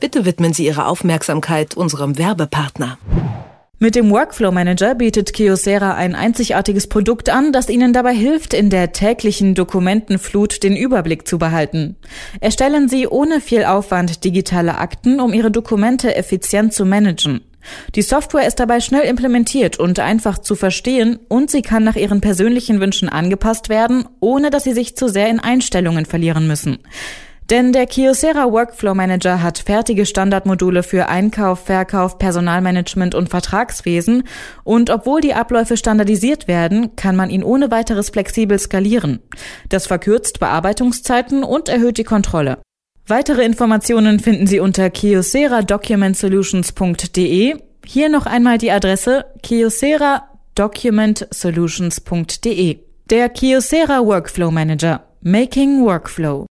Bitte widmen Sie Ihre Aufmerksamkeit unserem Werbepartner. Mit dem Workflow Manager bietet Kyocera ein einzigartiges Produkt an, das Ihnen dabei hilft, in der täglichen Dokumentenflut den Überblick zu behalten. Erstellen Sie ohne viel Aufwand digitale Akten, um Ihre Dokumente effizient zu managen. Die Software ist dabei schnell implementiert und einfach zu verstehen und sie kann nach Ihren persönlichen Wünschen angepasst werden, ohne dass Sie sich zu sehr in Einstellungen verlieren müssen. Denn der Kyocera Workflow Manager hat fertige Standardmodule für Einkauf, Verkauf, Personalmanagement und Vertragswesen und obwohl die Abläufe standardisiert werden, kann man ihn ohne weiteres flexibel skalieren. Das verkürzt Bearbeitungszeiten und erhöht die Kontrolle. Weitere Informationen finden Sie unter kyocera-document-solutions.de. Hier noch einmal die Adresse kyocera-document-solutions.de. Der Kyocera Workflow Manager. Making Workflow.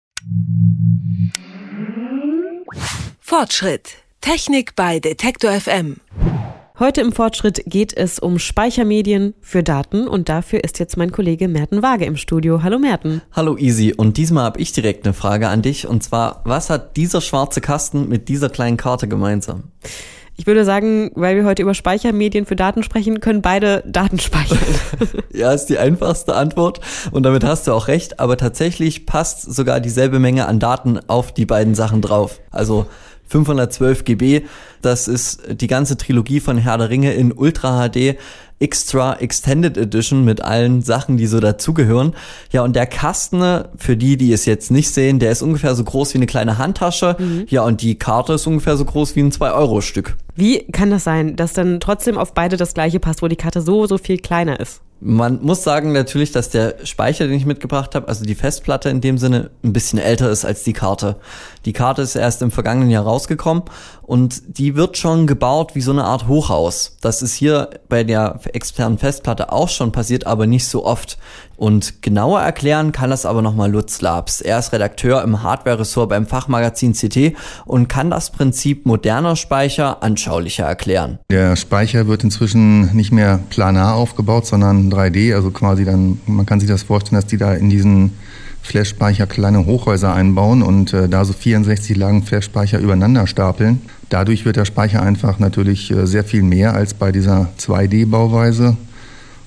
Fortschritt. Technik bei Detektor FM. Heute im Fortschritt geht es um Speichermedien für Daten und dafür ist jetzt mein Kollege Merten Waage im Studio. Hallo Merten. Hallo Easy und diesmal habe ich direkt eine Frage an dich und zwar, was hat dieser schwarze Kasten mit dieser kleinen Karte gemeinsam? Ich würde sagen, weil wir heute über Speichermedien für Daten sprechen, können beide Daten speichern. ja, ist die einfachste Antwort und damit hast du auch recht, aber tatsächlich passt sogar dieselbe Menge an Daten auf die beiden Sachen drauf. Also 512 GB, das ist die ganze Trilogie von Herr der Ringe in Ultra HD. Extra Extended Edition mit allen Sachen, die so dazugehören. Ja, und der Kasten, für die, die es jetzt nicht sehen, der ist ungefähr so groß wie eine kleine Handtasche. Mhm. Ja, und die Karte ist ungefähr so groß wie ein 2-Euro-Stück. Wie kann das sein, dass dann trotzdem auf beide das gleiche passt, wo die Karte so, so viel kleiner ist? Man muss sagen natürlich, dass der Speicher, den ich mitgebracht habe, also die Festplatte in dem Sinne, ein bisschen älter ist als die Karte. Die Karte ist erst im vergangenen Jahr rausgekommen und die wird schon gebaut wie so eine Art Hochhaus. Das ist hier bei der externen Festplatte auch schon passiert, aber nicht so oft. Und genauer erklären kann das aber nochmal Lutz Labs. Er ist Redakteur im Hardware-Ressort beim Fachmagazin CT und kann das Prinzip moderner Speicher anschaulicher erklären. Der Speicher wird inzwischen nicht mehr planar aufgebaut, sondern 3D. Also quasi dann, man kann sich das vorstellen, dass die da in diesen Flash-Speicher kleine Hochhäuser einbauen und äh, da so 64 Lagen Flash-Speicher übereinander stapeln. Dadurch wird der Speicher einfach natürlich äh, sehr viel mehr als bei dieser 2D-Bauweise.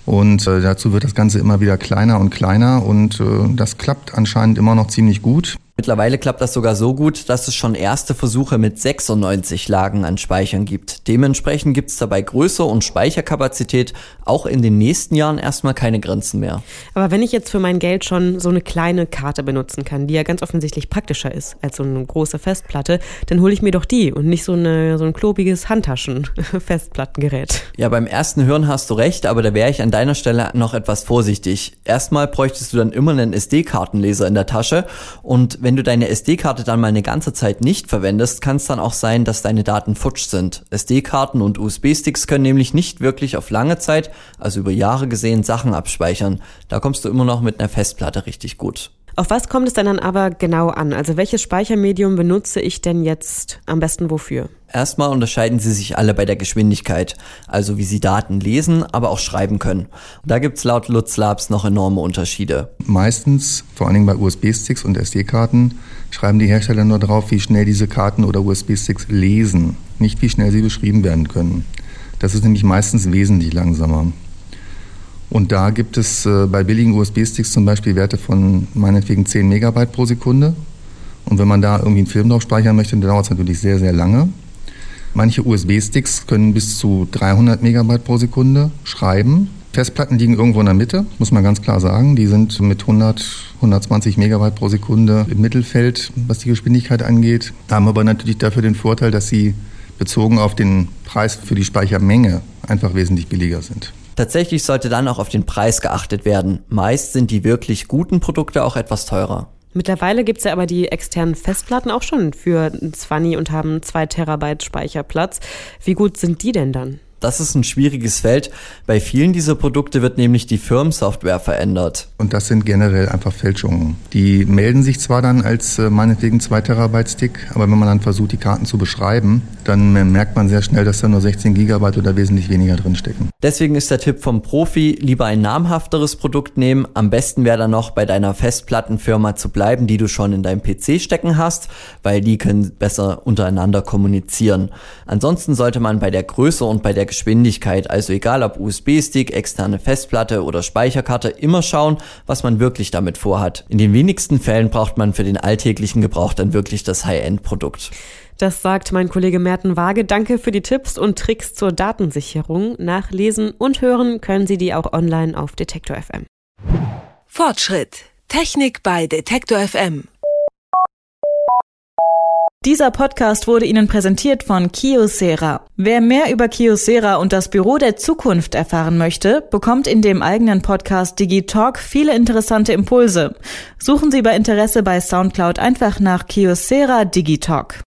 Und äh, dazu wird das Ganze immer wieder kleiner und kleiner und äh, das klappt anscheinend immer noch ziemlich gut. Mittlerweile klappt das sogar so gut, dass es schon erste Versuche mit 96 Lagen an Speichern gibt. Dementsprechend gibt es dabei Größe und Speicherkapazität auch in den nächsten Jahren erstmal keine Grenzen mehr. Aber wenn ich jetzt für mein Geld schon so eine kleine Karte benutzen kann, die ja ganz offensichtlich praktischer ist als so eine große Festplatte, dann hole ich mir doch die und nicht so, eine, so ein klobiges Handtaschen-Festplattengerät. Ja, beim ersten Hören hast du recht, aber da wäre ich an deiner Stelle noch etwas vorsichtig. Erstmal bräuchtest du dann immer einen SD-Kartenleser in der Tasche und wenn du deine SD-Karte dann mal eine ganze Zeit nicht verwendest, kann es dann auch sein, dass deine Daten futsch sind. SD-Karten und USB-Sticks können nämlich nicht wirklich auf lange Zeit, also über Jahre gesehen, Sachen abspeichern. Da kommst du immer noch mit einer Festplatte richtig gut. Auf was kommt es denn dann aber genau an? Also welches Speichermedium benutze ich denn jetzt am besten wofür? Erstmal unterscheiden sie sich alle bei der Geschwindigkeit, also wie sie Daten lesen, aber auch schreiben können. Und da gibt's laut Lutz Labs noch enorme Unterschiede. Meistens, vor allen Dingen bei USB-Sticks und SD-Karten, schreiben die Hersteller nur drauf, wie schnell diese Karten oder USB-Sticks lesen, nicht wie schnell sie beschrieben werden können. Das ist nämlich meistens wesentlich langsamer. Und da gibt es äh, bei billigen USB-Sticks zum Beispiel Werte von meinetwegen 10 Megabyte pro Sekunde. Und wenn man da irgendwie einen Film drauf speichern möchte, dann dauert es natürlich sehr, sehr lange. Manche USB-Sticks können bis zu 300 Megabyte pro Sekunde schreiben. Festplatten liegen irgendwo in der Mitte, muss man ganz klar sagen. Die sind mit 100, 120 Megabyte pro Sekunde im Mittelfeld, was die Geschwindigkeit angeht. Haben aber natürlich dafür den Vorteil, dass sie bezogen auf den Preis für die Speichermenge einfach wesentlich billiger sind. Tatsächlich sollte dann auch auf den Preis geachtet werden. Meist sind die wirklich guten Produkte auch etwas teurer. Mittlerweile gibt es ja aber die externen Festplatten auch schon für 20 und haben 2 Terabyte Speicherplatz. Wie gut sind die denn dann? Das ist ein schwieriges Feld. Bei vielen dieser Produkte wird nämlich die Firmensoftware verändert. Und das sind generell einfach Fälschungen. Die melden sich zwar dann als äh, meinetwegen 2 Terabyte Stick, aber wenn man dann versucht, die Karten zu beschreiben, dann merkt man sehr schnell, dass da nur 16 Gigabyte oder wesentlich weniger drin stecken. Deswegen ist der Tipp vom Profi, lieber ein namhafteres Produkt nehmen. Am besten wäre dann noch bei deiner Festplattenfirma zu bleiben, die du schon in deinem PC stecken hast, weil die können besser untereinander kommunizieren. Ansonsten sollte man bei der Größe und bei der Geschwindigkeit, also egal ob USB-Stick, externe Festplatte oder Speicherkarte, immer schauen, was man wirklich damit vorhat. In den wenigsten Fällen braucht man für den alltäglichen Gebrauch dann wirklich das High-End-Produkt. Das sagt mein Kollege Merten Waage. Danke für die Tipps und Tricks zur Datensicherung. Nachlesen und hören können Sie die auch online auf Detektor FM. Fortschritt. Technik bei Detektor FM. Dieser Podcast wurde Ihnen präsentiert von Kiosera. Wer mehr über Kiosera und das Büro der Zukunft erfahren möchte, bekommt in dem eigenen Podcast Digitalk viele interessante Impulse. Suchen Sie bei Interesse bei Soundcloud einfach nach Kiosera Digitalk.